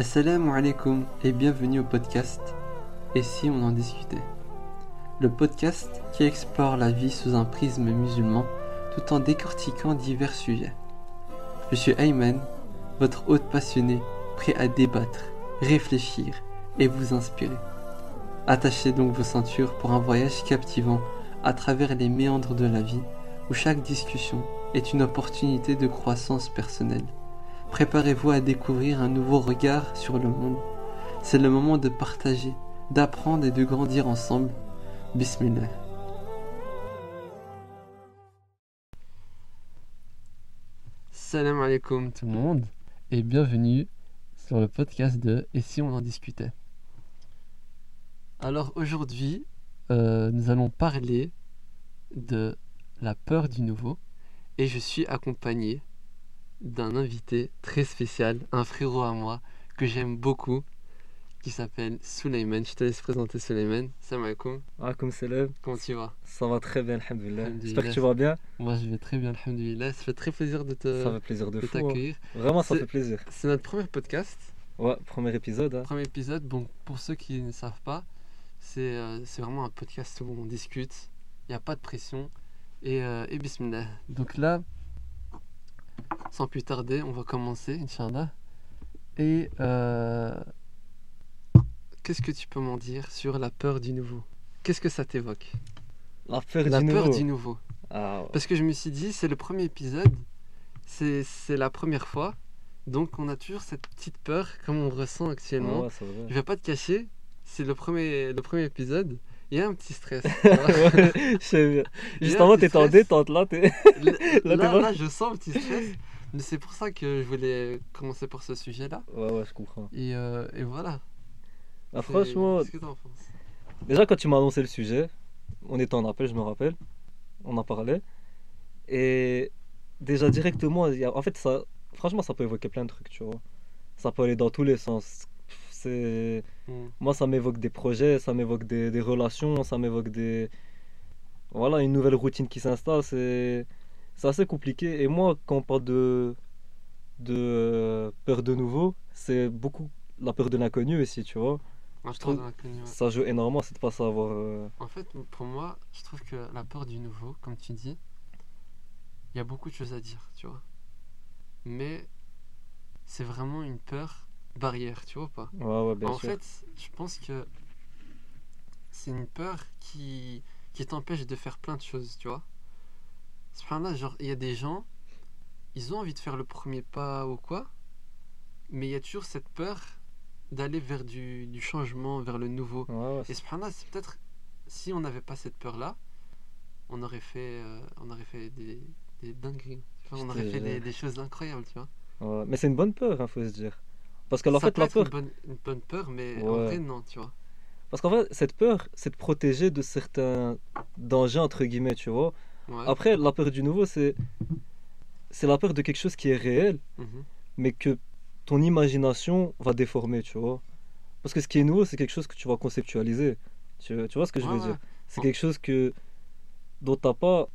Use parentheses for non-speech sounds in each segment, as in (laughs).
Assalamu alaikum et bienvenue au podcast Et si on en discutait? Le podcast qui explore la vie sous un prisme musulman tout en décortiquant divers sujets. Je suis Ayman, votre hôte passionné, prêt à débattre, réfléchir et vous inspirer. Attachez donc vos ceintures pour un voyage captivant à travers les méandres de la vie où chaque discussion est une opportunité de croissance personnelle. Préparez-vous à découvrir un nouveau regard sur le monde. C'est le moment de partager, d'apprendre et de grandir ensemble. Bismillah. Salam alaikum tout le monde et bienvenue sur le podcast de Et si on en discutait? Alors aujourd'hui, euh, nous allons parler de la peur du nouveau et je suis accompagné d'un invité très spécial, un frérot à moi que j'aime beaucoup qui s'appelle Suleiman. Je te laisse présenter Suleiman. Salam alaikum. Alaikum salam. Comment tu vas? Ça va très bien, alhamdoulilah. Alhamdoulilah. J'espère que tu vas bien. Moi je vais très bien, alhamdoulilah. Ça fait très plaisir de te Ça fait plaisir de hein. t'accueillir. Vraiment, ça fait plaisir. C'est notre premier podcast, Ouais, premier épisode. hein. premier épisode. Bon, pour ceux qui ne savent pas, c'est euh, vraiment un podcast où on discute. Il n'y a pas de pression. Et, euh, et bismillah. Donc là, sans plus tarder, on va commencer, Inch'Allah. Et euh, qu'est-ce que tu peux m'en dire sur la peur du nouveau? Qu'est-ce que ça t'évoque? La peur La du peur nouveau. du nouveau. Ah, ouais. Parce que je me suis dit, c'est le premier épisode, c'est la première fois, donc on a toujours cette petite peur comme on ressent actuellement. Ouais, c'est Je vais pas te cacher, c'est le premier, le premier épisode, il y a un petit stress. (laughs) Ouais, je sais bien. Il y a Juste un avant, petit t'étais en détente là. t'es- là, (laughs) Là, t'es là, je sens le petit stress, mais c'est pour ça que je voulais commencer par ce sujet-là. Ouais, ouais, je comprends. Et, euh, et voilà. Ah, franchement, Qu'est-ce que t'en penses? déjà quand tu m'as annoncé le sujet, on était en appel, je me rappelle. On en parlait. Et déjà directement, il y a- en fait, ça, franchement, ça peut évoquer plein de trucs, tu vois. Ça peut aller dans tous les sens. C'est. Hmm. Moi, ça m'évoque des projets, ça m'évoque des, des relations, ça m'évoque des. Voilà, une nouvelle routine qui s'installe, c'est c'est assez compliqué. Et moi, quand on parle de, de euh, peur de nouveau, c'est beaucoup la peur de l'inconnu aussi, tu vois. Moi, je trouve- ouais. Ça joue énormément, c'est de pas savoir. euh, En fait, pour moi, je trouve que la peur du nouveau, comme tu dis, il y a beaucoup de choses à dire, tu vois. Mais c'est vraiment une peur barrière, tu vois pas? Ouais, ouais, bien En sûr. fait, je pense que c'est une peur qui, qui t'empêche de faire plein de choses, tu vois. Là genre, il y a des gens, ils ont envie de faire le premier pas ou quoi, mais il y a toujours cette peur d'aller vers du, du changement, vers le nouveau. Ouais, ouais, Et subhanallah, c'est peut-être si on n'avait pas cette peur-là, on aurait fait, euh, on aurait fait des, des dingueries. On aurait fait des, choses incroyables, tu vois. ouais. Mais c'est une bonne peur, hein, faut se dire. Parce que en fait, peut la être peur. une bonne, une bonne peur, mais en vrai, non, tu vois. Parce qu'en fait, cette peur, c'est de protéger de certains dangers, entre guillemets, tu vois. Ouais. Après, la peur du nouveau, c'est. C'est la peur de quelque chose qui est réel, Mhm. mais que ton imagination va déformer, tu vois. Parce que ce qui est nouveau, c'est quelque chose que tu vas conceptualiser. Tu, tu vois ce que je veux ouais. dire? C'est quelque chose que dont t'as pas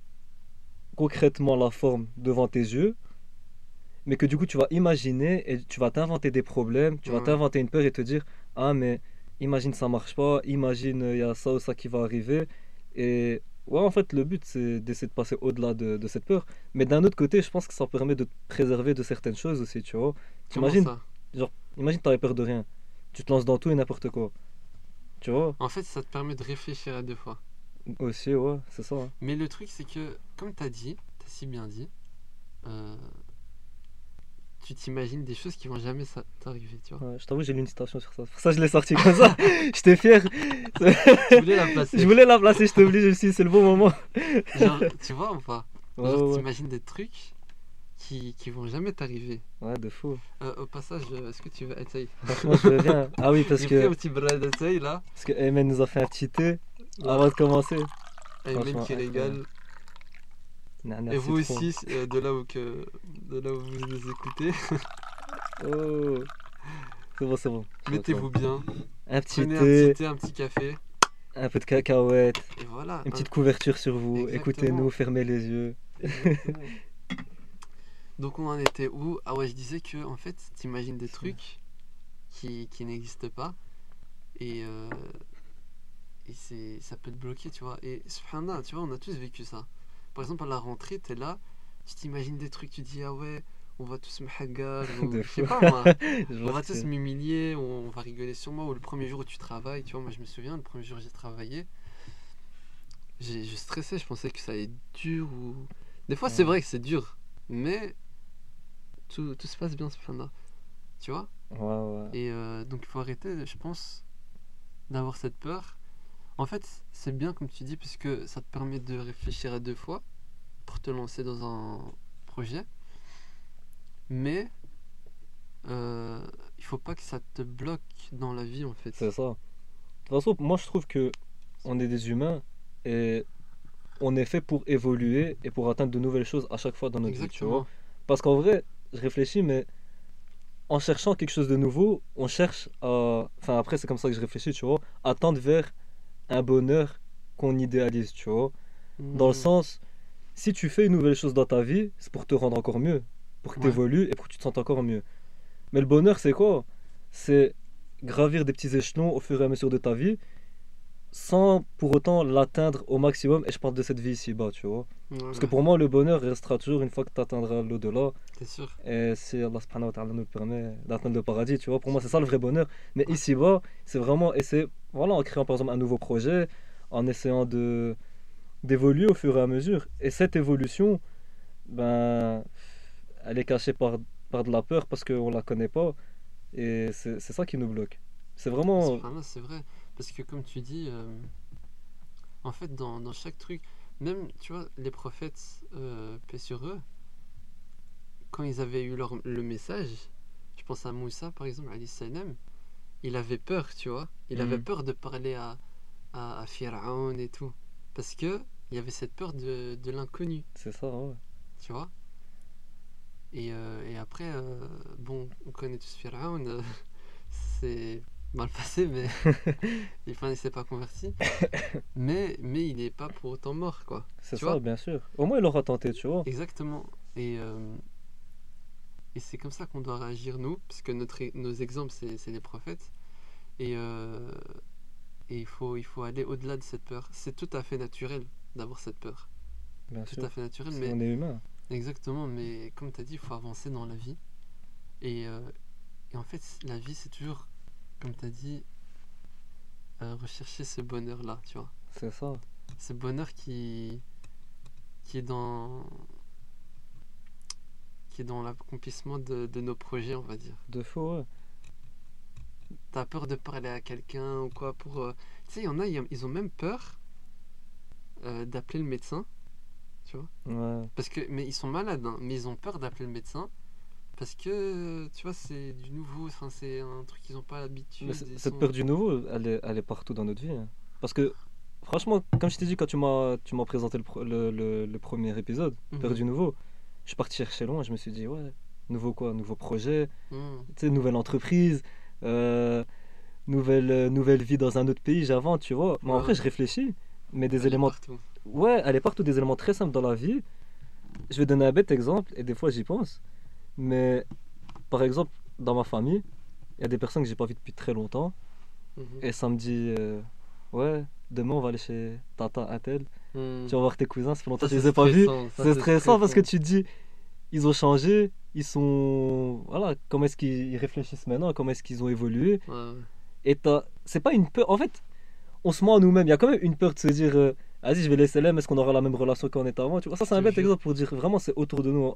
concrètement la forme devant tes yeux, mais que du coup tu vas imaginer et tu vas t'inventer des problèmes, tu vas t'inventer une peur et te dire ah mais imagine ça marche pas, imagine il y a ça ou ça qui va arriver et ouais en fait le but c'est d'essayer de passer au-delà de, de cette peur, mais d'un autre côté je pense que ça permet de te préserver de certaines choses aussi, tu vois. T'imagines ça? Imagine t'avais peur de rien, tu te lances dans tout et n'importe quoi, tu vois? En fait, ça te permet de réfléchir à deux fois. Aussi ouais c'est ça. hein. Mais le truc, c'est que, comme tu as dit, tu as si bien dit, euh, tu t'imagines des choses qui vont jamais t'arriver, tu vois. Ouais, je t'avoue, j'ai lu une citation sur ça. Pour ça, je l'ai sorti comme ça. (laughs) (laughs) J'étais fier. Tu voulais la placer. (laughs) je voulais la placer, je t'oublie, je me suis dit, c'est le bon moment. Genre, tu vois ou pas? Genre, ouais, ouais. t'imagines des trucs qui, qui vont jamais t'arriver. Ouais, de fou. Euh, au passage, euh, est-ce que tu veux essayer? Franchement, je veux bien. Ah oui, parce pris un que, petit d'essaye là. parce que Ayman nous a fait un petit thé avant de commencer. Franchement, qui régale. Nana, Et vous aussi, euh, de là où, que, de là où vous nous écoutez, (laughs) Oh. C'est bon, c'est bon. mettez-vous bien. Un petit Prenez un thé, petit thé, un petit café. un peu de cacahuètes, Et voilà. une hein. petite couverture sur vous. Écoutez-nous, fermez les yeux. Donc on en était où? Ah ouais, je disais que en fait, t'imagines des trucs qui, qui n'existe pas. Et, euh, et c'est, ça peut te bloquer, tu vois. Et subhanallah, tu vois, on a tous vécu ça. Par exemple, à la rentrée, t'es là, tu t'imagines des trucs, tu dis, ah ouais, on va tous me hagar, (laughs) je sais pas moi. (laughs) On va tous m'humilier, on va rigoler sur moi, ou le premier jour où tu travailles, tu vois, moi je me souviens, le premier jour où j'ai travaillé, j'ai je stressais, je pensais que ça allait être dur, ou... Des fois c'est vrai que c'est dur, mais tout, tout se passe bien ce là tu vois? Ouais, ouais. Et euh, donc il faut arrêter, je pense, d'avoir cette peur. En fait, c'est bien comme tu dis, puisque ça te permet de réfléchir à deux fois pour te lancer dans un projet. Mais euh, il faut pas que ça te bloque dans la vie, en fait. C'est ça. De toute façon, moi je trouve que on est des humains et on est fait pour évoluer et pour atteindre de nouvelles choses à chaque fois dans notre vie, tu vois. Exactement. Parce qu'en vrai, je réfléchis, mais en cherchant quelque chose de nouveau, on cherche à. Enfin, après, c'est comme ça que je réfléchis, tu vois, à tendre vers un bonheur qu'on idéalise, tu vois. Dans le Mhm. sens, si tu fais une nouvelle chose dans ta vie, c'est pour te rendre encore mieux, pour que tu évolues et pour que tu te sentes encore mieux. Mais le bonheur, c'est quoi? C'est gravir des petits échelons au fur et à mesure de ta vie, sans pour autant l'atteindre au maximum. Et je parle de cette vie ici-bas, tu vois. Parce que pour moi, le bonheur restera toujours une fois que tu atteindras l'au-delà. c'est sûr. Et si Allah subhanahu wa ta'ala nous permet d'atteindre le paradis, tu vois, pour moi, c'est ça le vrai bonheur. Mais ici-bas, c'est vraiment essayer, voilà, en créant par exemple un nouveau projet, en essayant de d'évoluer au fur et à mesure. Et cette évolution, ben, elle est cachée par, par de la peur parce qu'on la connaît pas. Et c'est ça qui nous bloque. C'est vraiment. C'est vrai. Parce que comme tu dis, euh, en fait, dans, dans chaque truc, même, tu vois, les prophètes, euh, paix sur eux, quand ils avaient eu leur, le message, je pense à Moussa, par exemple, alayhi salam, il avait peur, tu vois. Il avait Mhm. peur de parler à, à, à Pharaon et tout. Parce que il y avait cette peur de, de l'inconnu, C'est ça, ouais. tu vois. Et, euh, et après, euh, bon, on connaît tous Pharaon, euh, (laughs) c'est mal passé, mais (laughs) enfin, il s'est pas converti. (laughs) mais, mais il n'est pas pour autant mort, quoi. C'est ça, vois bien sûr. Au moins, il aura tenté, tu vois. Exactement. Et, et c'est comme ça qu'on doit réagir, nous, puisque notre, e- nos exemples, c'est c'est les prophètes. Et, euh, et il, faut, il faut aller au-delà de cette peur. C'est tout à fait naturel d'avoir cette peur. Bien Tout sûr. à fait naturel, Si mais On est humain. Exactement, mais comme tu as dit, il faut avancer dans la vie. Et, euh, et en fait, la vie, c'est toujours, comme tu as dit, euh, rechercher ce bonheur-là, tu vois. C'est ça. Ce bonheur qui, qui est dans qui est dans l'accomplissement de, de nos projets, on va dire. De faux, ouais. T'as peur de parler à quelqu'un ou quoi pour... euh, Tu sais, il y en a, ils ont même peur euh, d'appeler le médecin, tu vois. Ouais. Parce que, mais ils sont malades, hein, mais ils ont peur d'appeler le médecin parce que, tu vois, c'est du nouveau, enfin, c'est un truc qu'ils n'ont pas l'habitude. Cette sont- peur du nouveau, elle est, elle est partout dans notre vie. hein. Parce que, franchement, comme je t'ai dit quand tu m'as tu m'as présenté le, le, le- le premier épisode, Peur Mhm. du nouveau, je suis parti chercher loin. Je me suis dit, ouais, nouveau quoi Nouveau projet, Mhm. tu sais, nouvelle entreprise, euh, nouvelle, euh, nouvelle vie dans un autre pays, j'avance, tu vois. Mais en vrai, je réfléchis. Mais des Elle éléments partout. Ouais, elle est partout des éléments très simples dans la vie. Je vais donner un bête exemple, et des fois j'y pense. Mais par exemple, dans ma famille, il y a des personnes que j'ai pas vues depuis très longtemps, Mhm. et ça me dit euh, Ouais, demain on va aller chez Tata Intel, Mhm. tu vas voir tes cousins, ça fait longtemps que je les ai pas vus. stressant, C'est stressant parce que tu te dis Ils ont changé, ils sont. Voilà, comment est-ce qu'ils ils réfléchissent maintenant, comment est-ce qu'ils ont évolué. Ouais. Et c'est pas une peur. En fait, on se ment à nous-mêmes. Il y a quand même une peur de se dire euh, Vas-y, je vais laisser l'aime, est-ce qu'on aura la même relation qu'on était avant Tu vois, ça, c'est un te bête exemple pour dire vraiment, c'est autour de nous.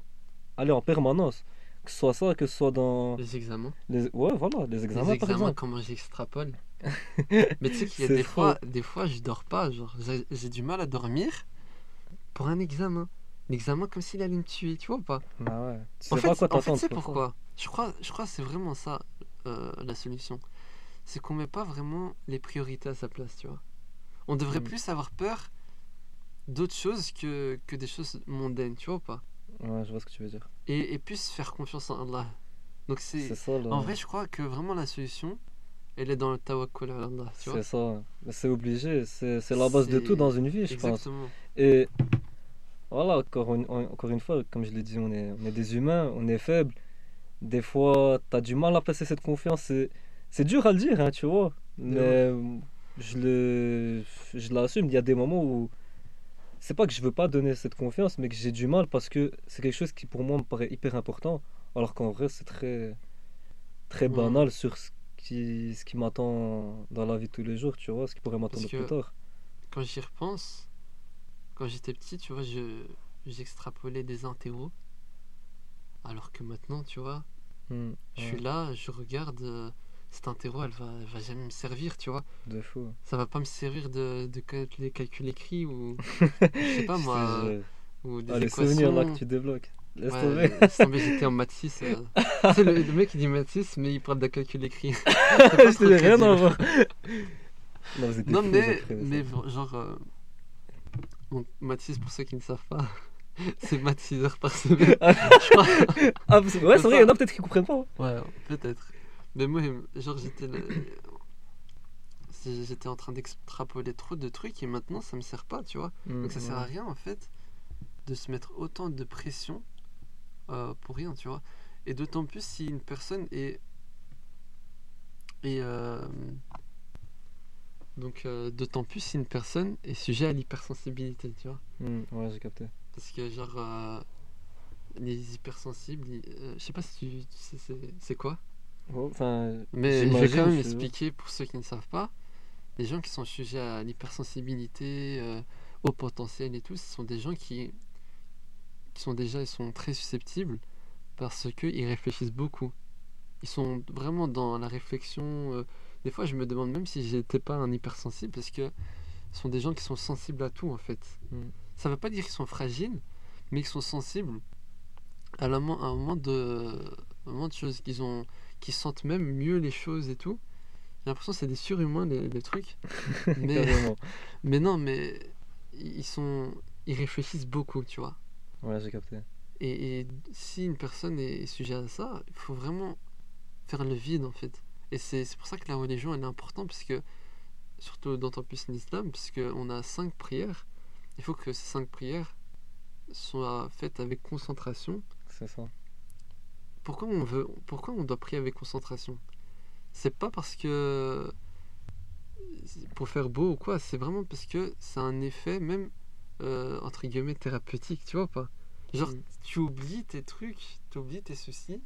Allez, en permanence. Que ce soit ça, que ce soit dans. Les examens. Les... Ouais, voilà, les examens les par examens, exemple. comment j'extrapole. (laughs) Mais tu sais qu'il y a des fois, des fois, je dors pas. Genre, j'ai du mal à dormir pour un examen. L'examen comme s'il allait me tuer, tu vois ou pas? Ah ouais. Tu En sais fait, pas à quoi en fait c'est pourquoi? Je crois, je crois que c'est vraiment ça euh, la solution. C'est qu'on met pas vraiment les priorités à sa place, tu vois. On devrait Mm. plus avoir peur d'autres choses que, que des choses mondaines, tu vois ou pas? Ouais, je vois ce que tu veux dire. et, et plus faire confiance en Allah. Donc c'est... En vrai, je crois que vraiment la solution, elle est dans le tawakkul Allah, C'est ça. C'est obligé. C'est la base de tout dans une vie, je pense. Exactement. Et voilà, encore une, encore une fois, comme je l'ai dit, on est, on est des humains, on est faibles. Des fois, tu as du mal à placer cette confiance. C'est dur à le dire, hein, tu vois. Mais je le, je l'assume. Il y a des moments où c'est pas que je veux pas donner cette confiance, mais que j'ai du mal parce que c'est quelque chose qui pour moi me paraît hyper important, alors qu'en vrai c'est très, très Ouais. banal sur ce qui, ce qui m'attend dans la vie de tous les jours, tu vois, ce qui pourrait m'attendre plus tard. Quand j'y repense, quand j'étais petit, tu vois, je j'extrapolais des interros. Alors que maintenant, tu vois, Hmm, je ouais, suis là, je regarde euh, cette interro, elle va, elle va jamais me servir, tu vois. de fou. Ça va pas me servir de, de les calculs écrits ou (laughs) je sais pas moi, jure. ou des Ah, les souvenirs là que équations. tu débloques. Laisse Ouais, tomber. j'étais en maths 6. euh. (laughs) tu sais, le, le mec il dit maths 6, mais il parle de calcul écrit. (laughs) Je dis rien à voir. Non, Non, mais, mais genre. Donc, maths 6, pour ceux qui ne savent pas, (laughs) c'est maths 6 heures par semaine. je crois. Ah, parce- ouais, c'est vrai, il y en a peut-être qui comprennent pas. hein. Ouais, peut-être. Mais moi, genre, j'étais là- c'est- J'étais en train d'extrapoler trop de trucs et maintenant ça me sert pas, tu vois. Hmm, Donc ça sert à rien en fait de se mettre autant de pression euh, pour rien, tu vois. Et d'autant plus si une personne est. Et. euh, Donc euh, d'autant plus si une personne est sujet à l'hypersensibilité, tu vois. Hmm, ouais, j'ai capté. Parce que genre. euh, Les hypersensibles, euh, je sais pas si tu, tu sais c'est- quoi. Mais je vais quand même expliquer pour ceux qui ne savent pas. Les gens qui sont sujets à l'hypersensibilité, euh, au potentiel et tout, ce sont des gens qui, qui sont déjà ils sont très susceptibles parce qu'ils réfléchissent beaucoup. Ils sont vraiment dans la réflexion. Des fois, je me demande même si j'étais pas un hypersensible parce que ce sont des gens qui sont sensibles à tout en fait. Mm. Ça veut pas dire qu'ils sont fragiles, mais qu'ils sont sensibles à, la mo- à un moment de, un moment de choses qu'ils ont, qui sentent même mieux les choses et tout. J'ai l'impression que c'est des surhumains les, les trucs. (laughs) mais, non, mais ils sont, ils réfléchissent beaucoup, tu vois. Ouais, j'ai capté. Et, et si une personne est sujet à ça, il faut vraiment faire le vide en fait. Et c'est pour ça que la religion elle est importante, parce que, surtout d'autant plus l'islam, puisqu'on a cinq prières. Il faut que ces cinq prières soient faites avec concentration. C'est ça. Pourquoi on veut, pourquoi on doit prier avec concentration? C'est pas parce que pour faire beau ou quoi, c'est vraiment parce que ça a un effet même euh, entre guillemets thérapeutique, tu vois pas? Genre Mm. tu oublies tes trucs, tu oublies tes soucis.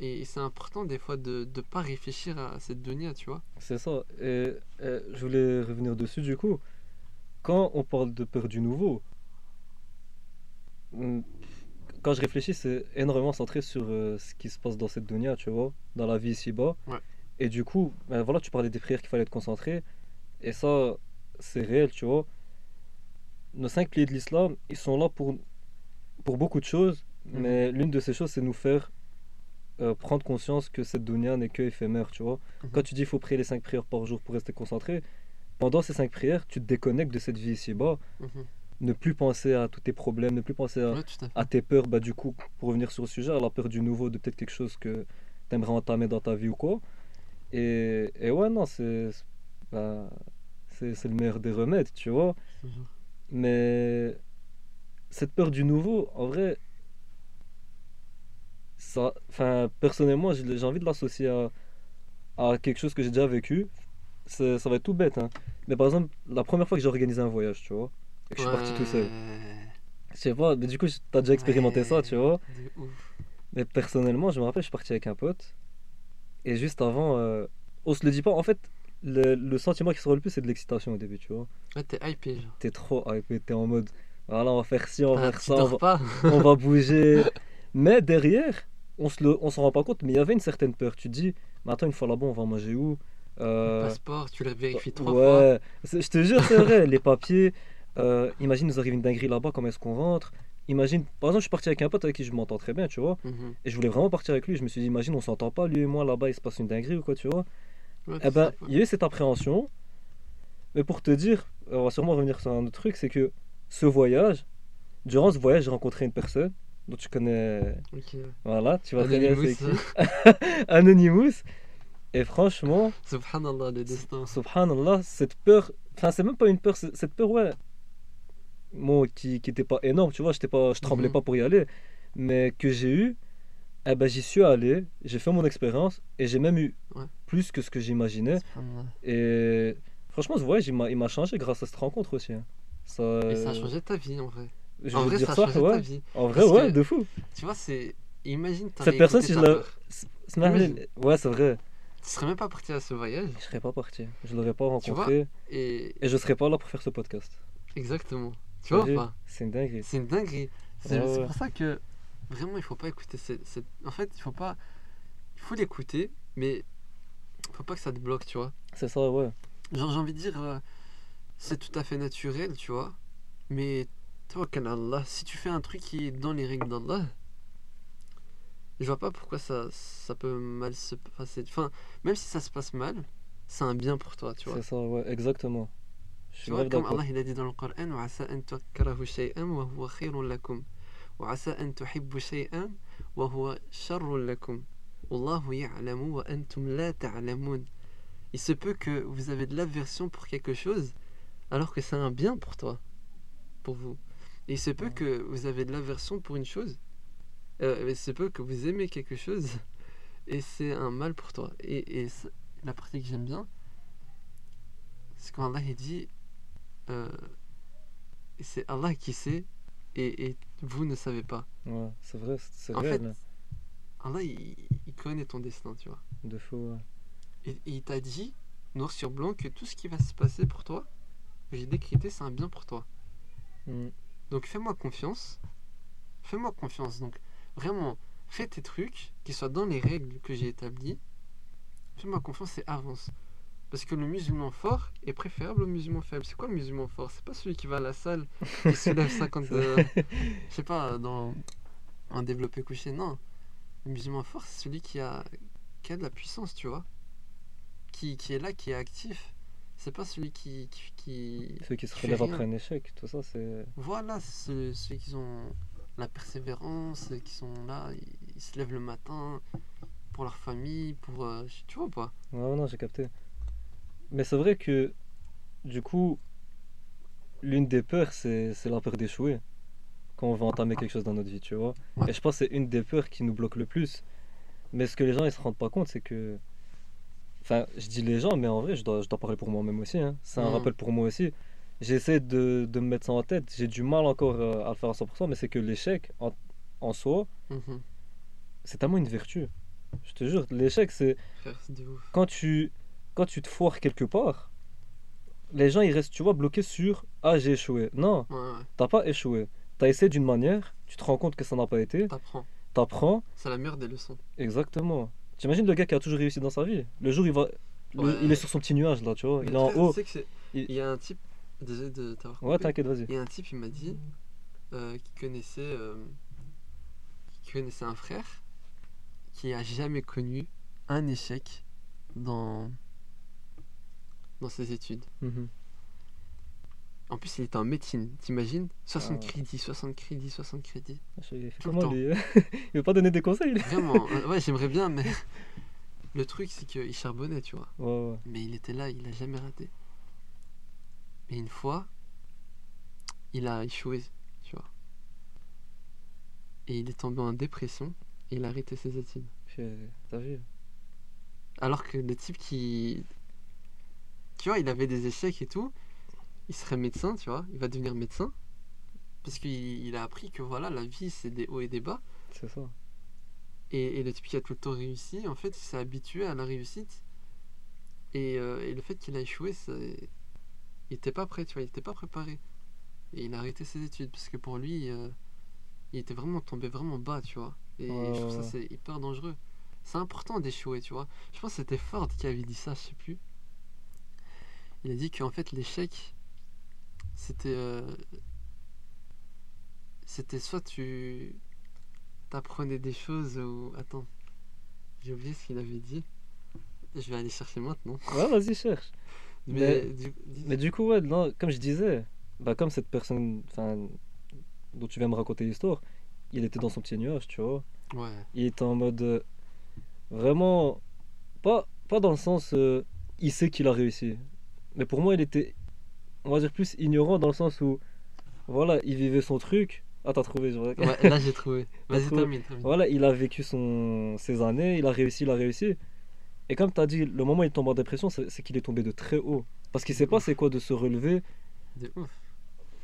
Et c'est important des fois de ne pas réfléchir à cette dunya, tu vois. C'est ça. Et, et je voulais revenir dessus du coup. Quand on parle de peur du nouveau, hmm, quand je réfléchis, c'est énormément centré sur euh, ce qui se passe dans cette dunya, tu vois, dans la vie ici-bas. Ouais. Et du coup, ben voilà, tu parlais des prières qu'il fallait être concentré. Et ça, c'est réel, tu vois. Nos cinq piliers de l'islam, ils sont là pour, pour beaucoup de choses. Mhm. Mais l'une de ces choses, c'est nous faire euh, prendre conscience que cette dunya n'est que éphémère, tu vois. Mhm. Quand tu dis il faut prier les 5 prières par jour pour rester concentré, pendant ces 5 prières, tu te déconnectes de cette vie ici-bas, Mhm. ne plus penser à tous tes problèmes, ne plus penser à, Ouais, tes peurs, bah du coup, pour revenir sur le sujet, à la peur du nouveau, de peut-être quelque chose que tu aimerais entamer dans ta vie ou quoi. Et, et ouais, non, c'est bah, le meilleur des remèdes, tu vois. Mais cette peur du nouveau, en vrai, ça, enfin, personnellement, j'ai envie de l'associer à, à quelque chose que j'ai déjà vécu. C'est- Ça va être tout bête, hein. Mais par exemple, la première fois que j'ai organisé un voyage, tu vois, et que je suis parti tout seul. Je sais pas, mais du coup, t'as déjà expérimenté ça, tu vois. de ouf. Mais personnellement, je me rappelle, je suis parti avec un pote. Et juste avant, euh, on se le dit pas. En fait, le, le sentiment qui sort le plus, c'est de l'excitation au début, tu vois. Ouais, t'es hypé, genre. T'es trop hypé, t'es en mode, voilà, on va faire ci, on va Ah, faire ça, va, on va bouger. (laughs) Mais derrière, on se le, on s'en rend pas compte, mais il y avait une certaine peur. Tu te dis, mais attends, une fois là-bas, on va manger où? Euh, Passeport, tu le vérifies trois fois. Ouais, c'est- je te jure, c'est vrai, les papiers. euh, imagine, nous arrive une dinguerie là-bas, comment est-ce qu'on rentre? Imagine, par exemple, je suis parti avec un pote avec qui je m'entends très bien, tu vois. Mhm. Et je voulais vraiment partir avec lui. Je me suis dit, imagine, on s'entend pas, lui et moi, là-bas, il se passe une dinguerie ou quoi, tu vois. Ouais, Eh ben, il y a eu cette appréhension. Mais pour te dire, on va sûrement revenir sur un autre truc, c'est que ce voyage, durant ce voyage, j'ai rencontré une personne dont tu connais, Ok. voilà, tu vas Anonymous. c'est qui. (laughs) Anonymous. Et franchement, Subhanallah, le destin. subhanallah, cette peur, enfin, c'est même pas une peur, cette peur, ouais, moi qui, qui était pas énorme, tu vois, pas, je tremblais Mhm. pas pour y aller, mais que j'ai eu, Eh ben, j'y suis allé, j'ai fait mon expérience et j'ai même eu Ouais. plus que ce que j'imaginais. Et franchement, ce voyage, il m'a il m'a changé grâce à cette rencontre aussi. hein. Ça, Et ça a changé ta vie en vrai. Je en veux vrai, dire ça ça, ouais. vie. En vrai, Parce ouais, que- de fou. Tu vois, c'est. Imagine, t'as Cette personne, si je la. Smahlin- Ouais, c'est vrai. Tu serais même pas parti à ce voyage. Je serais pas parti. Je l'aurais pas rencontré. Et Et je serais pas là pour faire ce podcast. exactement. Tu vois pas? C'est une dinguerie. C'est une dinguerie. C'est Ouais, c'est ouais. pour ça que vraiment il faut pas écouter cette, cette- En fait, il faut pas. Il faut l'écouter, mais il faut pas que ça te bloque, tu vois. C'est ça, ouais. Genre, j'ai envie de dire, euh, c'est tout à fait naturel, tu vois. Mais, Allah, si tu fais un truc qui est dans les règles d'Allah, je vois pas pourquoi ça, ça peut mal se passer. Enfin, même si ça se passe mal, c'est un bien pour toi, tu vois. C'est ça, exactement. Comme Allah il a dit dans le Coran, Il se peut que vous avez de l'aversion pour quelque chose, alors que c'est un bien pour toi, pour vous. Et il se peut que vous avez de l'aversion pour une chose, euh, il se peut que vous aimez quelque chose (laughs) et c'est un mal pour toi. Et, la partie que j'aime bien, c'est quand Allah il dit euh, c'est Allah qui sait et, et vous ne savez pas. Ouais, c'est vrai, c'est c'est En fait. Allah il, il connaît ton destin, tu vois. De fou, ouais. Et, et il t'a dit, noir sur blanc, que tout ce qui va se passer pour toi, que j'ai décrété, c'est un bien pour toi. Mm. Donc fais-moi confiance. Fais-moi confiance. Donc vraiment, fais tes trucs qui soient dans les règles que j'ai établies. Fais-moi confiance et avance. Parce que le musulman fort est préférable au musulman faible. C'est quoi le musulman fort? C'est pas celui qui va à la salle et soulève 50. (laughs) euh, (laughs) je sais pas, dans un développé couché. Non. Le musulman fort, c'est celui qui a, qui a de la puissance, tu vois. Qui, qui est là, qui est actif. C'est pas celui qui, qui, qui- Ceux qui se rien. après un échec, tout ça, c'est. Voilà, c'est ceux, qui ont la persévérance, qui sont là, ils, ils se lèvent le matin pour leur famille, pour. euh, tu vois pas? Ouais, non, j'ai capté. Mais c'est vrai que, du coup, l'une des peurs, c'est c'est la peur d'échouer. Quand on veut entamer quelque chose dans notre vie, tu vois. Ouais. Et je pense que c'est une des peurs qui nous bloque le plus. Mais ce que les gens, ils se rendent pas compte, c'est que. Enfin, je dis les gens, mais en vrai, je dois, je dois parler pour moi-même aussi. hein. C'est un Mhm. rappel pour moi aussi. J'essaie de, de me mettre ça en tête. J'ai du mal encore euh, à le faire à 100%, mais c'est que l'échec, en, en soi, Mhm. c'est tellement une vertu. Je te jure, l'échec, c'est quand tu, quand tu te foires quelque part, les gens ils restent, tu vois, bloqués sur Ah, j'ai échoué. Non, Ouais, ouais, t'as pas échoué. T'as essayé d'une manière, tu te rends compte que ça n'a pas été, t'apprends. t'apprends, C'est la meilleure des leçons. exactement. T'imagines le gars qui a toujours réussi dans sa vie? Le jour, il va. le- Ouais. il est sur son petit nuage là, tu vois, il est en haut. tu sais que c'est- Il- y a un type. Désolé de t'avoir Ouais, t'inquiète, vas-y. Il y a un type, il m'a dit euh, qu'il connaissait, euh, qu'il connaissait un frère qui a jamais connu un échec dans, dans ses études. Mhm. En plus, il était en médecine, t'imagines? 60 Ah. crédits, 60 crédits, 60 crédits. Je Tout le comment temps. lui (laughs) Il veut pas donner des conseils Vraiment, (laughs) euh, ouais, j'aimerais bien, mais (laughs) le truc, c'est qu'il charbonnait, tu vois. Ouais, ouais. Mais il était là, il a jamais raté. Et une fois, il a échoué, tu vois. Et il est tombé en dépression et il a arrêté ses études. Euh, T'as vu? Alors que le type qui. Tu vois, il avait des échecs et tout. Il serait médecin, tu vois. Il va devenir médecin. Parce qu'il il a appris que voilà, la vie, c'est des hauts et des bas. C'est ça. Et, et le type qui a tout le temps réussi, en fait, il s'est habitué à la réussite. Et, euh, et le fait qu'il a échoué, ça- il était pas prêt, tu vois, il était pas préparé. Et il a arrêté ses études parce que pour lui, euh, il était vraiment tombé vraiment bas, tu vois. Et je trouve ça c'est hyper dangereux. C'est important d'échouer, tu vois. Je pense que c'était Ford qui avait dit ça, je sais plus. Il a dit qu'en fait l'échec, c'était euh, c'était soit tu t'apprenais des choses ou attends, j'ai oublié ce qu'il avait dit. Je vais aller chercher maintenant. Ouais, vas-y, cherche. Mais, Mais- du- dis- Mais du coup, ouais, non, comme je disais, bah, comme cette personne enfin, dont tu viens me raconter l'histoire, il était dans son petit nuage, tu vois. ouais, Il était en mode euh, vraiment pas pas dans le sens euh, il sait qu'il a réussi. Mais pour moi, il était on va dire plus ignorant dans le sens où voilà, il vivait son truc Ah, t'as trouvé, je. Ouais, là j'ai trouvé. (laughs) Vas-y, termine. Voilà, il a vécu son... ses années, il a réussi, il a réussi. Et comme tu as dit, le moment où il tombe en dépression, c'est c'est qu'il est tombé de très haut. Parce qu'il sait pas c'est quoi de se relever De ouf.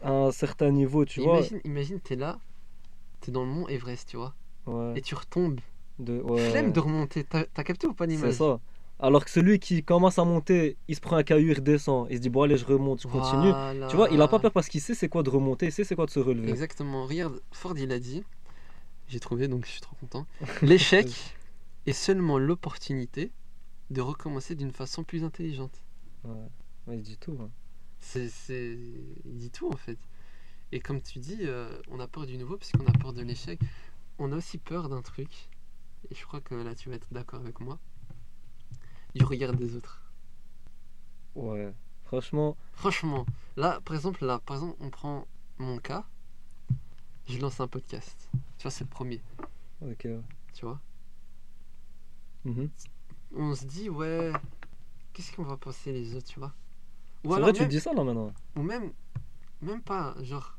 à un certain niveau, tu vois. imagine, imagine, t'es là, t'es dans le mont Everest, tu vois, Ouais, et tu retombes. de, ouais, Flemme de remonter. T'as t'as capté ou pas C'est l'image? ça. Alors que celui qui commence à monter, il se prend un caillou, il redescend. Il se dit, bon, allez, je remonte, je continue. Voilà. Tu vois, il a pas peur parce qu'il sait c'est quoi de remonter, il sait c'est quoi de se relever. Exactement. Regarde, Ford il a dit, j'ai trouvé donc je suis trop content. (laughs) L'échec est seulement l'opportunité de recommencer d'une façon plus intelligente. Ouais, Ouais, il dit tout. hein. C'est, c'est... Il dit tout en fait. Et comme tu dis, euh, on a peur du nouveau puisqu'on a peur de l'échec. On a aussi peur d'un truc, et je crois que là tu vas être d'accord avec moi, du regard des autres. Ouais. Franchement, Franchement, là par exemple, là, par exemple, on prend mon cas, je lance un podcast. Tu vois, c'est le premier, ok. ouais. tu vois? Mhm. On se dit, ouais, qu'est-ce qu'on va penser les autres, tu vois? Ou C'est vrai, tu même- te dis ça là maintenant. Ou même, même pas, genre.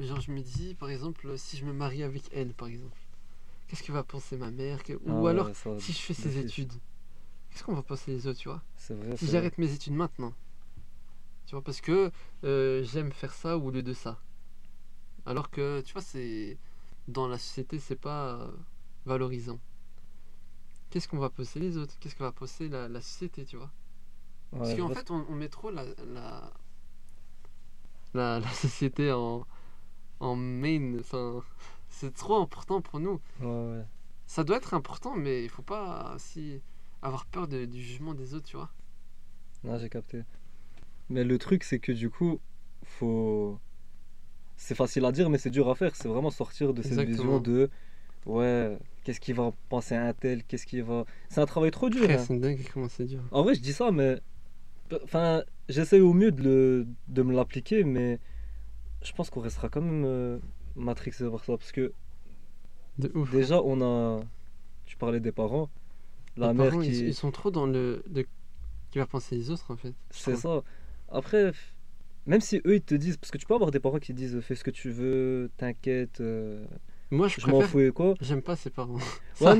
Genre, je me dis, par exemple, si je me marie avec elle, par exemple, qu'est-ce que va penser ma mère que- Ah Ou ouais, alors, si je fais ses d'office. études, qu'est-ce qu'on va penser les autres, tu vois vrai. Si j'arrête mes études maintenant, tu vois, parce que euh, j'aime faire ça au lieu de ça. Alors que, tu vois, c'est. Dans la société, c'est pas euh, valorisant. Qu'est-ce qu'on va penser les autres? Qu'est-ce que va penser la, la société, tu vois? Parce qu'en fait, on, on met trop la, la, la, (laughs) la société en, en main. Enfin, c'est trop important pour nous. ce- Ouais, ouais. Ça doit être important, mais il faut pas aussi avoir peur de- du jugement des autres, tu vois. Non, j'ai capté. Mais le truc, c'est que du coup, faut. C'est facile à dire, mais c'est dur à faire. C'est vraiment sortir de cette Exactement. vision de. Ouais, qu'est-ce qu'il va penser à un tel Qu'est-ce qu'il va. C'est un travail trop dur. Hein. c'est dingue comment c'est dur. En vrai, je dis ça, mais. Enfin, j'essaie au mieux de, le... de me l'appliquer, mais je pense qu'on restera quand même euh, matrixé par ça. Parce que De ouf. déjà, on a. Tu parlais des parents. La Les mère parents, qui. ils, ils sont trop dans le. De... Qui va penser les autres, en fait. C'est ça. Après, même si eux ils te disent, parce que tu peux avoir des parents qui disent fais ce que tu veux, t'inquiète, euh, Moi, je je m'en fous et quoi. J'aime pas ses parents. (laughs) Ça,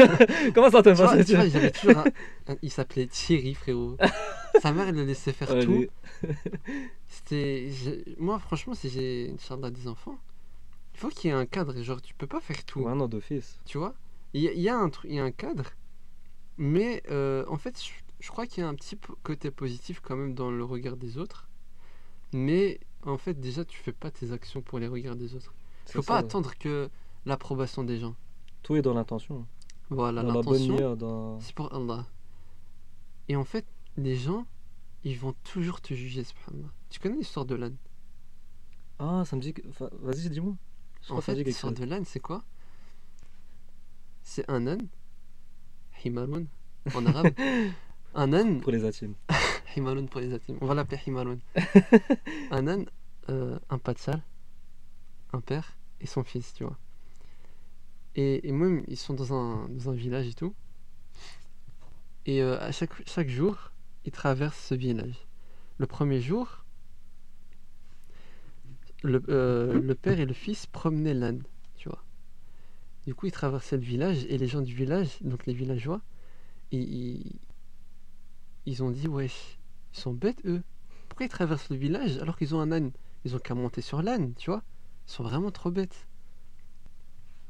(laughs) Comment ça t'aime pas vois, tu vois, j'avais toujours un- Il s'appelait Thierry, frérot. (laughs) Sa mère, elle le laissait faire tout. C'était. Moi, franchement, si j'ai Inch'Allah des enfants, il faut qu'il y ait un cadre. Genre, tu peux pas faire tout. Ouais, non, d'office. Tu vois? Il y, a- il y a un truc, il y a un cadre. Mais euh, en fait, je, je crois qu'il y a un petit côté positif quand même dans le regard des autres. Mais en fait, déjà, tu fais pas tes actions pour les regards des autres. Il faut ça. pas attendre que l'approbation des gens. Tout est dans l'intention. Voilà, Dans l'intention, c'est pour Allah. Et en fait, les gens, ils vont toujours te juger, subhanallah. Tu connais l'histoire de l'âne Ah, ça me dit. que- enfin, Vas-y, dis-moi. Je En fait, chose. de l'âne, c'est quoi? C'est un âne, Himarun, en arabe. (laughs) un âne, Pour les atimes. (laughs) Himarun pour les atimes. On va l'appeler Himarun. (laughs) un âne, euh, un patsal, un père et son fils, tu vois. Et, et même, ils sont dans un, dans un village et tout. Et euh, à chaque, chaque jour, ils traversent ce village. Le premier jour, le, euh, le père et le fils promenaient l'âne, tu vois. Du coup, ils traversaient le village et les gens du village, donc les villageois, ils, ils, ont dit Wesh, ils sont bêtes eux. Pourquoi ils traversent le village alors qu'ils ont un âne? Ils ont qu'à monter sur l'âne, tu vois. Ils sont vraiment trop bêtes.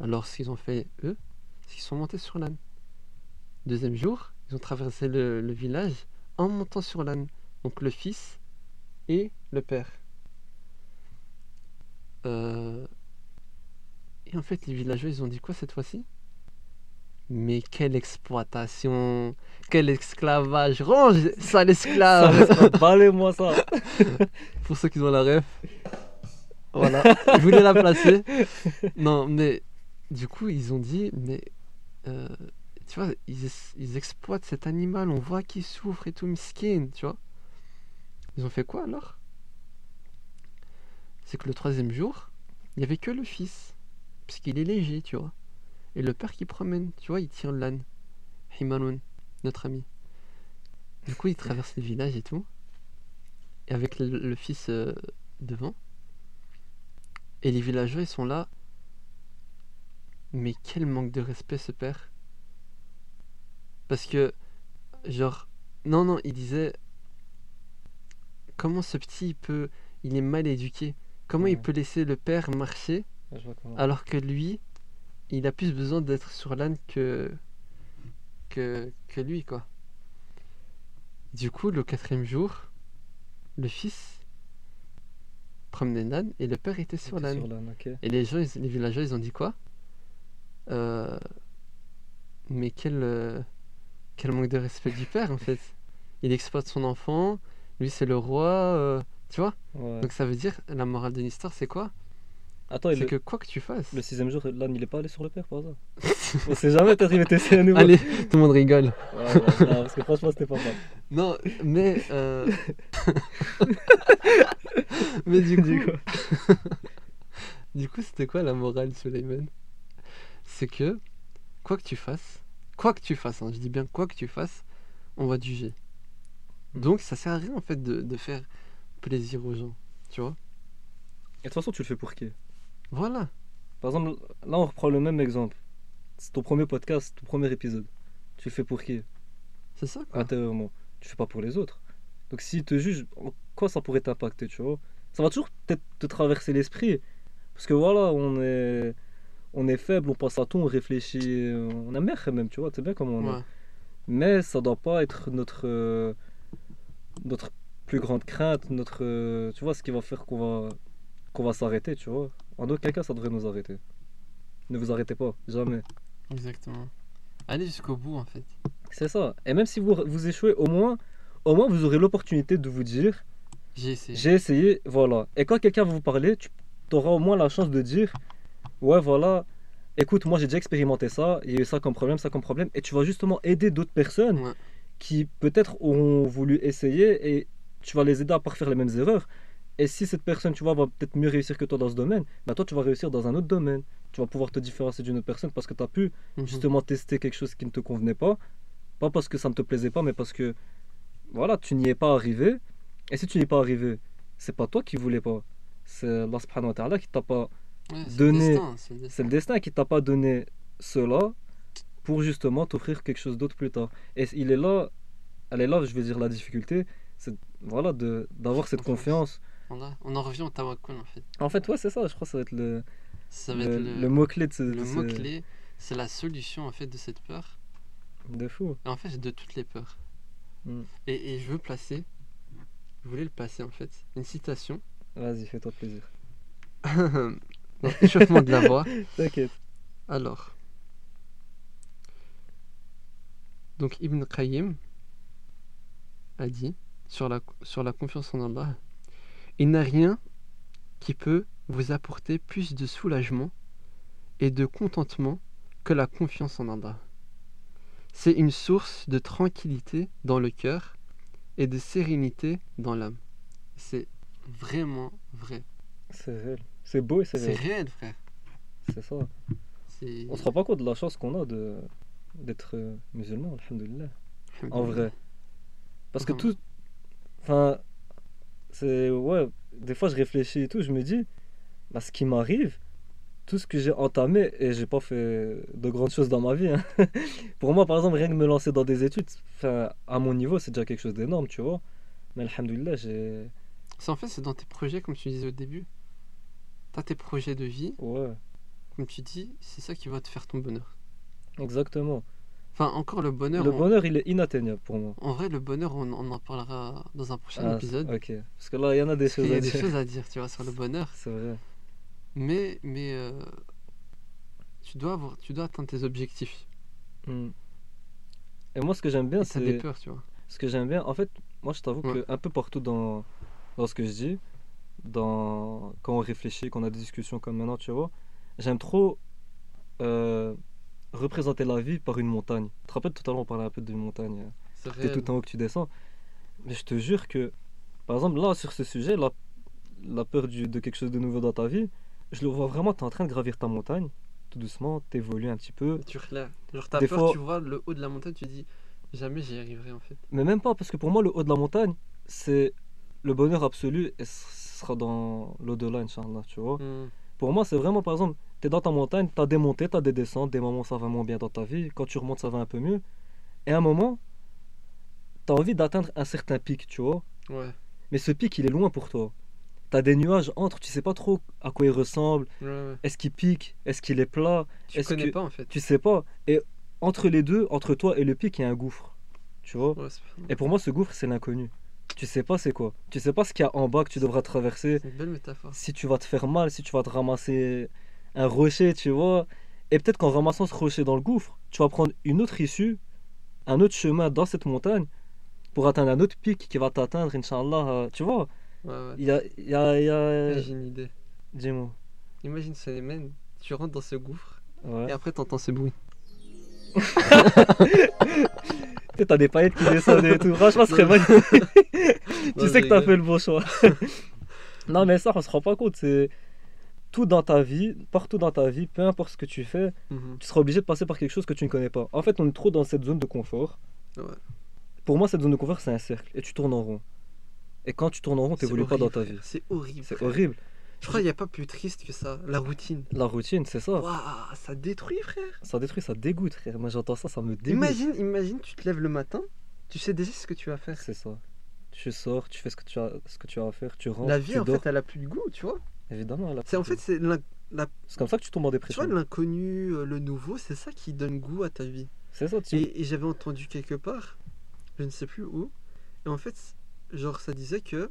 Alors, ce qu'ils ont fait eux, c'est qu'ils sont montés sur l'âne. Deuxième jour, ils ont traversé le village en montant sur l'âne. Donc le fils et le père. Euh, Et en fait, les villageois, ils ont dit quoi cette fois-ci? Mais quelle exploitation Quel esclavage Range ça l'esclave Balez-moi ça. (laughs) Pour ceux qui ont la ref. Voilà, je voulais la placer. Non, mais du coup, ils ont dit, mais euh, tu vois, ils, ils exploitent cet animal, on voit qu'il souffre et tout, miskin, tu vois. Ils ont fait quoi alors? C'est que le troisième jour, il n'y avait que le fils, puisqu'il est léger, tu vois. Et le père qui promène, tu vois, il tire l'âne. Himanun, notre ami. Du coup, il traverse le village et tout. Et avec le, le fils euh, devant. Et les villageois, ils sont là. Mais quel manque de respect ce père. Parce que, genre, non, non, il disait, comment ce petit, il peut, il est mal éduqué. Comment il peut laisser le père marcher comment. alors que lui, il a plus besoin d'être sur l'âne que, que, que lui, quoi. Du coup, le quatrième jour, le fils promenait l'âne et le père était sur l'âne. Et les gens, ils- les villageois, ils ont dit quoi? Euh, Mais quel, euh, quel manque de respect du père, en fait. Il exploite son enfant, lui c'est le roi, euh, tu vois Ouais. Donc ça veut dire, la morale de l'histoire, c'est quoi? Attends, C'est le, que quoi que tu fasses... le sixième jour, l'âne, il est pas allé sur le père par hasard? (laughs) On sait jamais, peut-être il va tester à nouveau. Allez, tout le monde rigole. Ouais, ouais, non, parce que franchement, c'était pas mal. Non, mais... euh, (laughs) mais du coup... Du coup. Du coup, c'était quoi la morale, Suleiman? C'est que, quoi que tu fasses, quoi que tu fasses, hein, je dis bien quoi que tu fasses, on va te juger. Hmm. Donc, ça sert à rien, en fait, de, de faire plaisir aux gens, tu vois Et de toute façon, tu le fais pour qui? Voilà. Par exemple, là, on reprend le même exemple. C'est ton premier podcast, ton premier épisode. Tu le fais pour qui? C'est ça, quoi. Intérieurement. Tu le fais pas pour les autres. Donc, s'ils te jugent, en quoi ça pourrait t'impacter, tu vois? Ça va toujours peut-être te traverser l'esprit. Parce que voilà, on est. On est faible, on pense à tout, on réfléchit, on a mer même, tu vois, c'est bien comment on est. Mais ça doit pas être notre, euh, notre plus grande crainte, notre, euh, tu vois, ce qui va faire qu'on va, qu'on va s'arrêter, tu vois. En aucun cas, ça devrait nous arrêter. Ne vous arrêtez pas, jamais. Exactement. Allez jusqu'au bout, en fait. C'est ça. Et même si vous, vous échouez, au moins, au moins vous aurez l'opportunité de vous dire, J'ai essayé. j'ai essayé, voilà. Et quand quelqu'un va vous parler, tu auras au moins la chance de dire, ouais, voilà. Écoute, moi j'ai déjà expérimenté ça, il y a eu ça comme problème, ça comme problème, et tu vas justement aider d'autres personnes Ouais. qui peut-être auront voulu essayer et tu vas les aider à pas faire les mêmes erreurs. Et si cette personne, tu vois, va peut-être mieux réussir que toi dans ce domaine, bah toi tu vas réussir dans un autre domaine. Tu vas pouvoir te différencier d'une autre personne parce que tu as pu Mhm. justement tester quelque chose qui ne te convenait pas. Pas parce que ça ne te plaisait pas, mais parce que voilà, tu n'y es pas arrivé. Et si tu n'y es pas arrivé, c'est pas toi qui voulais pas. C'est Allah subhanahu wa ta'ala qui t'a pas. Ouais, c'est le destin, c'est le destin. C'est le destin qui t'a pas donné cela pour justement t'offrir quelque chose d'autre plus tard. Et il est là, elle est là, je veux dire, la difficulté, c'est voilà, de d'avoir cette Confiance. On, a- on en revient au tawakkul, en fait. En fait, ouais, c'est ça, je crois que ça va être le, Ça va le, être le, le mot-clé de ce. le ce- mot-clé. C'est la solution, en fait, de cette peur. De fou. Et en fait, de toutes les peurs. Mm. Et, et je veux placer, je voulais le placer en fait, une citation. Vas-y, fais-toi plaisir. (laughs) Donc, échauffement de la voix. (laughs) T'inquiète. Alors. Donc Ibn Qayyim a dit sur la, sur la confiance en Allah Il n'a rien qui peut vous apporter plus de soulagement et de contentement que la confiance en Allah. C'est une source de tranquillité dans le cœur et de sérénité dans l'âme. C'est vraiment vrai. C'est réel. C'est beau et c'est C'est réel. réel, frère. C'est ça. On se rend pas compte de la chance qu'on a de d'être euh, musulman, alhamdoulilah. En vrai. Parce que tout. Enfin. C'est. Ouais. Des fois, je réfléchis et tout, je me dis. Bah, ce qui m'arrive, tout ce que j'ai entamé, et j'ai pas fait de grandes choses dans ma vie. hein. (laughs) Pour moi, par exemple, rien que me lancer dans des études, à mon niveau, c'est déjà quelque chose d'énorme, tu vois. Mais alhamdoulilah, j'ai. C'est en fait, c'est dans tes projets, comme tu disais au début. T'as tes projets de vie, Ouais. comme tu dis, c'est ça qui va te faire ton bonheur. Exactement. Enfin, encore le bonheur. Le on- bonheur, il est inatteignable pour moi. En vrai, le bonheur, on, on en parlera dans un prochain Ah, épisode. Ok. Parce que là, il y en a des Parce qu'il choses y a à des dire. choses à dire, tu vois, sur le bonheur. (laughs) C'est vrai. Mais, mais euh, tu, dois avoir, tu dois atteindre tes objectifs. Hmm. Et moi, ce que j'aime bien, t'as des c'est. peurs, tu vois. Ce que j'aime bien, en fait, moi, je t'avoue Ouais. que un peu partout dans, dans ce que je dis, dans, quand on réfléchit, quand on a des discussions comme maintenant, tu vois, j'aime trop euh, représenter la vie par une montagne. Tu te rappelles, tout à l'heure, on parlait un peu d'une montagne. euh, C'est tout en haut que tu descends. Mais je te jure que, par exemple, là, sur ce sujet, la, la peur du- de quelque chose de nouveau dans ta vie, je le vois vraiment, tu es en train de gravir ta montagne, tout doucement, t'évolues un petit peu. Tu relèves. Genre, peur, fois- tu vois le haut de la montagne, tu dis jamais j'y arriverai en fait. Mais même pas, parce que pour moi, le haut de la montagne, c'est le bonheur absolu et ce sera dans l'au-delà, Inch'Allah, tu vois. Hmm. Pour moi, c'est vraiment, par exemple, tu es dans ta montagne, tu as des montées, tu as des descentes, des moments où ça va moins bien dans ta vie. Quand tu remontes, ça va un peu mieux. Et à un moment, tu as envie d'atteindre un certain pic, tu vois. Ouais. Mais ce pic, il est loin pour toi. Tu as des nuages entre, tu sais pas trop à quoi il ressemble. Ouais, ouais. Est-ce qu'il pique Est-ce qu'il est plat? Tu Est-ce connais que- pas en fait. Tu sais pas. Et entre les deux, entre toi et le pic, il y a un gouffre. Tu vois Ouais, Et pour moi, ce gouffre, c'est l'inconnu. Tu sais pas c'est quoi. Tu sais pas ce qu'il y a en bas que tu devras traverser. c'est une belle métaphore. Si tu vas te faire mal, si tu vas te ramasser un rocher, tu vois. Et peut-être qu'en ramassant ce rocher dans le gouffre, tu vas prendre une autre issue, un autre chemin dans cette montagne pour atteindre un autre pic qui va t'atteindre, Inch'Allah. euh, Tu vois Ouais, ouais. Il y a. il y a, il y a- J'ai une idée. Dis-moi. Imagine Suleiman, tu rentres dans ce gouffre Ouais. et après t'entends ce bruit. (laughs) T'as des paillettes qui descendent et tout. Franchement, ce serait Non. magnifique. (laughs) Non, tu sais que t'as fait le bon choix. (laughs) non, mais ça, on se rend pas compte. C'est tout dans ta vie, partout dans ta vie, peu importe ce que tu fais, Mhm. tu seras obligé de passer par quelque chose que tu ne connais pas. En fait, on est trop dans cette zone de confort. Ouais. Pour moi, cette zone de confort, c'est un cercle et tu tournes en rond. Et quand tu tournes en rond, C'est t'évolues pas dans ta horrible, vie. C'est horrible. C'est horrible. Je crois qu'il n'y a pas plus triste que ça, la routine. La routine, c'est ça. Waouh, ça détruit, frère. Ça détruit, ça dégoûte, frère. Moi, j'entends ça, ça me dégoûte. Imagine, imagine, tu te lèves le matin, tu sais déjà ce que tu vas faire. C'est ça. Tu sors, tu fais ce que tu as, ce que tu as à faire, tu rentres, La vie, tu en dors. fait, elle a plus de goût, tu vois. Évidemment, C'est en fait, c'est l'in- c'est comme ça que tu tombes en tu dépression. vois l'inconnu, euh, le nouveau, c'est ça qui donne goût à ta vie. C'est ça, tu... Et, et j'avais entendu quelque part, je ne sais plus où, et en fait, genre, ça disait que,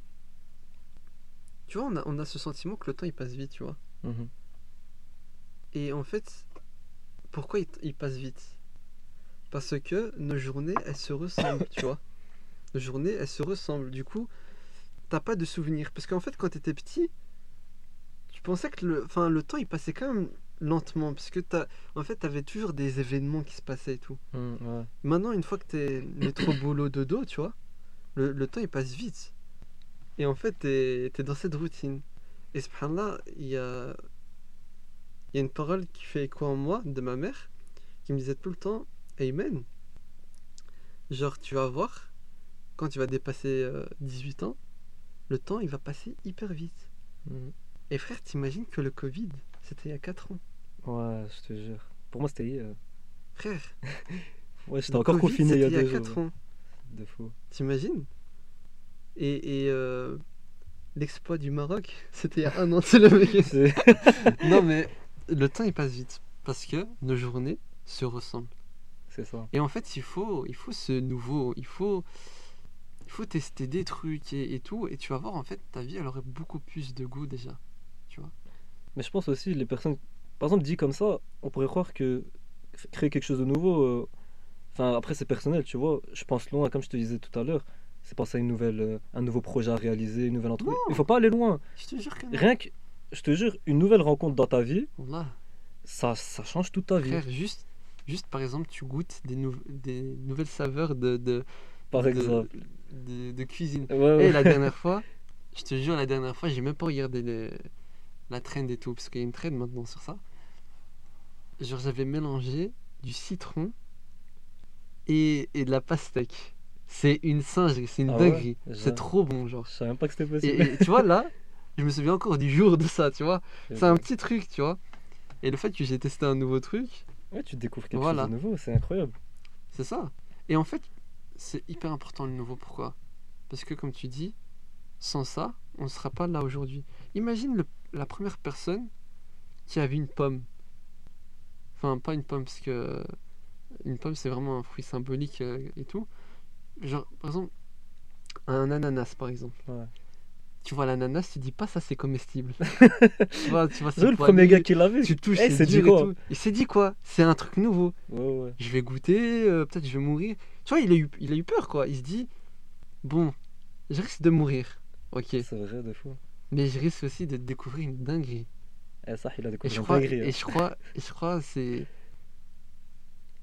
tu vois, on a, on a ce sentiment que le temps il passe vite, tu vois. Mhm. Et en fait, pourquoi il, il passe vite? Parce que nos journées, elles se ressemblent, tu vois. (laughs) Nos journées, elles se ressemblent. Du coup, t'as pas de souvenirs. Parce qu'en fait, quand t'étais petit, tu pensais que le, enfin, le temps, il passait quand même lentement. Parce que t'as, en fait, t'avais toujours des événements qui se passaient et tout. Ouais. Maintenant, une fois que t'es métro boulot dodo, tu vois, le, le temps il passe vite. Et en fait, t'es es dans cette routine. Et subhanallah, il y a, il y a une parole qui fait écho en moi, de ma mère, qui me disait tout le temps Amen. Genre, tu vas voir, quand tu vas dépasser euh, 18 ans, le temps il va passer hyper vite. Mhm. Et frère, t'imagines que le Covid, c'était il y a 4 ans. Ouais, je te jure. Pour moi, c'était hier. Frère, (laughs) Ouais, j'étais encore Covid, confiné il y a c'était deux jours. 4 ans. De fou. T'imagines? Et, et euh, l'exploit du Maroc, (laughs) c'était il y a un an, c'est le (laughs) mec. Non mais le temps il passe vite parce que nos journées se ressemblent. C'est ça. Et en fait, il faut, il faut ce nouveau, il faut, il faut tester des trucs et, et tout, et tu vas voir en fait ta vie elle aurait beaucoup plus de goût déjà. Mais je pense aussi, les personnes. Par exemple, dit comme ça, on pourrait croire que créer quelque chose de nouveau. euh, Enfin, après, c'est personnel, tu vois. Je pense loin, comme je te disais tout à l'heure. C'est penser à une nouvelle, euh, un nouveau projet à réaliser, une nouvelle entreprise. Il faut pas aller loin. Je te jure que. Rien que, je te jure, une nouvelle rencontre dans ta vie, ça, ça change toute ta vie. Frère, juste, juste par exemple, tu goûtes des, nou- des nouvelles saveurs de, de, Par de- exemple. de, de cuisine. Ouais, Et ouais. la (laughs) dernière fois, je te jure, la dernière fois, j'ai même pas regardé les- la trend et tout, parce qu'il y a une trend maintenant sur ça. Genre, j'avais mélangé du citron et, et de la pastèque. C'est une singerie, c'est une Ah dinguerie. C'est trop bon, genre. Je savais même pas que c'était possible. et tu vois, là, je me souviens encore du jour de ça, tu vois. C'est un petit truc, tu vois. Et le fait que j'ai testé un nouveau truc, Ouais, tu découvres quelque Voilà. chose de nouveau, c'est incroyable. C'est ça. Et en fait, c'est hyper important le nouveau. Pourquoi? Parce que comme tu dis, sans ça, on ne sera pas là aujourd'hui. Imagine le- la première personne qui a vu une pomme. Enfin, pas une pomme, parce que une pomme, c'est vraiment un fruit symbolique euh, et tout. Genre, par exemple, un ananas, par exemple. Ouais. Tu vois l'ananas, tu dis pas ça, c'est comestible. (laughs) tu vois, tu vois, C'est le premier gars qui l'a vu. Tu touches, Eh, c'est c'est du dur et tout. Il s'est dit quoi? C'est un truc nouveau Ouais, ouais. je vais goûter, euh, peut-être je vais mourir. Tu vois, il a, eu, il a eu peur, quoi. Il se dit, bon, je risque de mourir, ok. C'est vrai, de fou. Mais je risque aussi de découvrir une dinguerie. Eh, ça, il a découvert une crois, dinguerie, hein. et je crois, et je crois, c'est...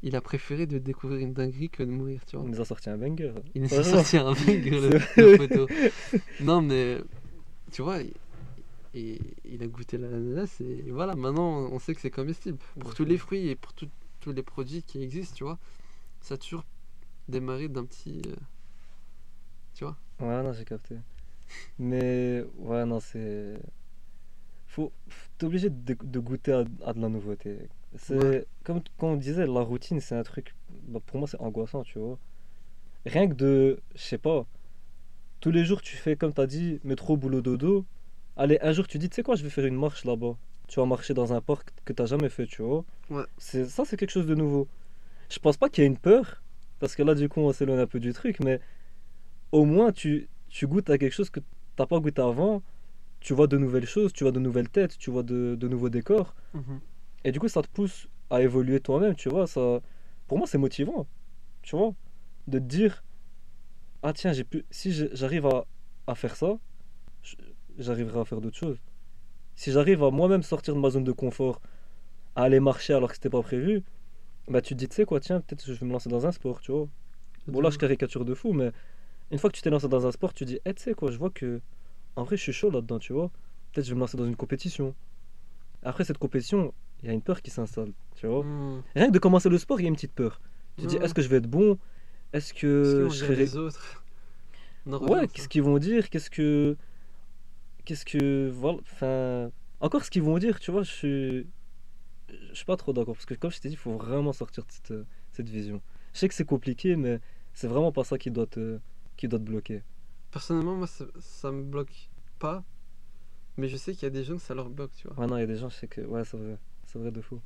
Il a préféré de découvrir une dinguerie que de mourir, tu vois. Il nous a sorti un banger. Il nous (laughs) a sorti un banger, le, photo. Non, mais, tu vois, et, il a goûté l'ananas et voilà, maintenant on sait que c'est comestible. Pour tous les fruits et pour tout- tous les produits qui existent, tu vois, ça a toujours démarré d'un petit... euh, tu vois Ouais, non, j'ai capté. Mais, ouais, non, c'est. faut, t'es obligé de, de goûter à, à de la nouveauté. C'est Ouais. comme quand on disait, la routine, c'est un truc, bah, pour moi, c'est angoissant, tu vois. Rien que de, je sais pas, tous les jours, tu fais comme t'as dit, métro, boulot, dodo. Allez, un jour, tu dis, tu sais quoi, je vais faire une marche là-bas. Tu vas marcher dans un parc que t'as jamais fait, tu vois. Ouais. C'est, ça, c'est quelque chose de nouveau. Je pense pas qu'il y ait une peur, parce que là, du coup, on s'éloigne un peu du truc, mais au moins, tu, tu goûtes à quelque chose que t'as pas goûté avant. Tu vois de nouvelles choses, tu vois de nouvelles têtes, tu vois de, de nouveaux décors. Mhm. Et du coup, ça te pousse à évoluer toi-même, tu vois. Ça, pour moi, c'est motivant, tu vois. De te dire, ah tiens, j'ai pu, si j'arrive à, à faire ça, j'arriverai à faire d'autres choses. Si j'arrive à moi-même sortir de ma zone de confort, à aller marcher alors que c'était pas prévu, bah tu te dis, tu sais quoi, tiens, peut-être que je vais me lancer dans un sport, tu vois. Bon, là, je caricature de fou, mais une fois que tu t'es lancé dans un sport, tu dis, eh, tu sais quoi, je vois que, en vrai, je suis chaud là-dedans, tu vois. Peut-être que je vais me lancer dans une compétition. Après cette compétition, il y a une peur qui s'installe, tu vois. Mhm. Rien que de commencer le sport, il y a une petite peur. Tu te dis, Ouais. est-ce que je vais être bon? Est-ce que je serai. les autres? Ouais, qu'est-ce qu'ils vont dire? Qu'est-ce que. Qu'est-ce que. Voilà, enfin. Encore ce qu'ils vont dire, tu vois, je suis. Je suis pas trop d'accord. Parce que, comme je t'ai dit, il faut vraiment sortir de cette, cette vision. Je sais que c'est compliqué, mais c'est vraiment pas ça qui doit te, qui doit te bloquer. Personnellement, moi, ça, ça me bloque pas. Mais je sais qu'il y a des gens que ça leur bloque, tu vois. Ouais, non, il y a des gens, je sais que. Ouais, c'est vrai. C'est vrai de fou.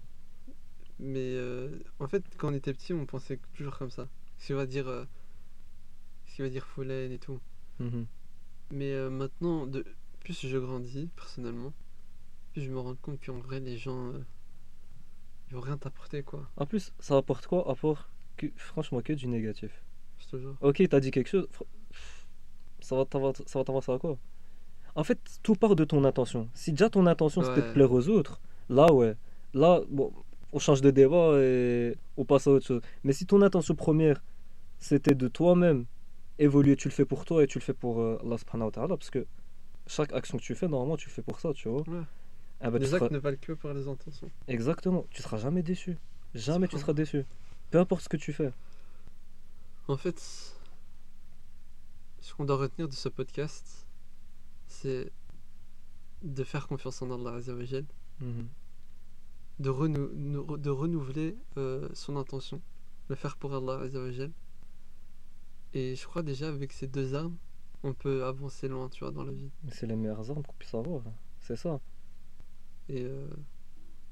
Mais euh, en fait, quand on était petit, on pensait toujours comme ça. Ce qu'il va dire, euh, ce qu'il va dire Foulen et tout. Mhm. Mais euh, maintenant, de plus je grandis personnellement, plus je me rends compte qu'en vrai, les gens, euh, ils vont rien t'apporter, quoi. En plus, ça apporte quoi? Que, franchement, que du négatif. Je te jure. Ok, t'as dit quelque chose. Ça va t'avancer ça va t'avancer à quoi? En fait, tout part de ton intention. Si déjà ton intention c'était de plaire aux autres, là ouais. Là, bon, on change de débat et on passe à autre chose. Mais si ton intention première c'était de toi-même évoluer, tu le fais pour toi et tu le fais pour euh, Allah subhanahu wa ta'ala, parce que chaque action que tu fais, normalement, tu le fais pour ça, tu vois. Ouais. Ah bah, tu les seras- actes ne valent que par les intentions. Exactement, tu seras jamais déçu. Jamais tu seras déçu. Peu importe ce que tu fais. En fait, ce qu'on doit retenir de ce podcast, c'est de faire confiance en Allah Azzawajal, Mhm. de, renou- nou- de renouveler euh, son intention, le faire pour Allah Azzawajal. Et je crois déjà avec ces deux armes, on peut avancer loin, tu vois, dans la vie. C'est les meilleures armes qu'on puisse avoir. C'est ça. Et euh,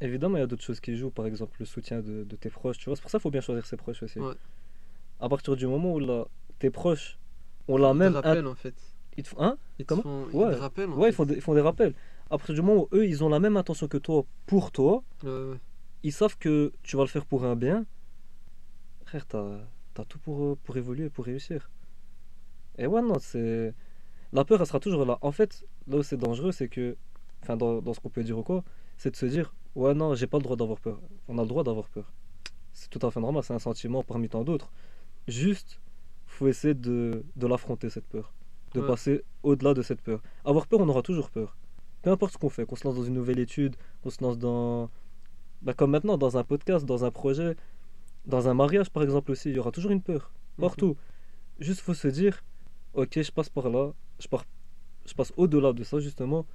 Évidemment, il y a d'autres choses qui jouent, par exemple le soutien de, de tes proches, tu vois. C'est pour ça qu'il faut bien choisir ses proches aussi. Ouais. À partir du moment où tes proches ont la ils te même. rappellent en fait. Ils te hein? Ils te Comment? font, ils Ouais. rappellent en Ouais, ils font, des, ils font des rappels. À partir du moment où eux, ils ont la même intention que toi pour toi, ouais. ils savent que tu vas le faire pour un bien. Frère, t'as as tout pour, euh, pour évoluer, pour réussir. Et ouais, non, c'est. La peur, elle sera toujours là. En fait, là où c'est dangereux, c'est que. Enfin, dans, dans ce qu'on peut dire ou quoi, c'est de se dire Ouais, non, j'ai pas le droit d'avoir peur. On a le droit d'avoir peur. C'est tout à fait normal, c'est un sentiment parmi tant d'autres. Juste, faut essayer de, de l'affronter, cette peur. De Ouais. passer au-delà de cette peur. Avoir peur, on aura toujours peur. Peu importe ce qu'on fait, qu'on se lance dans une nouvelle étude, qu'on se lance dans. Bah, comme maintenant, dans un podcast, dans un projet, dans un mariage par exemple aussi, il y aura toujours une peur. Partout. Juste faut se dire, ok, je passe par là, je, pars, je passe au-delà de ça justement,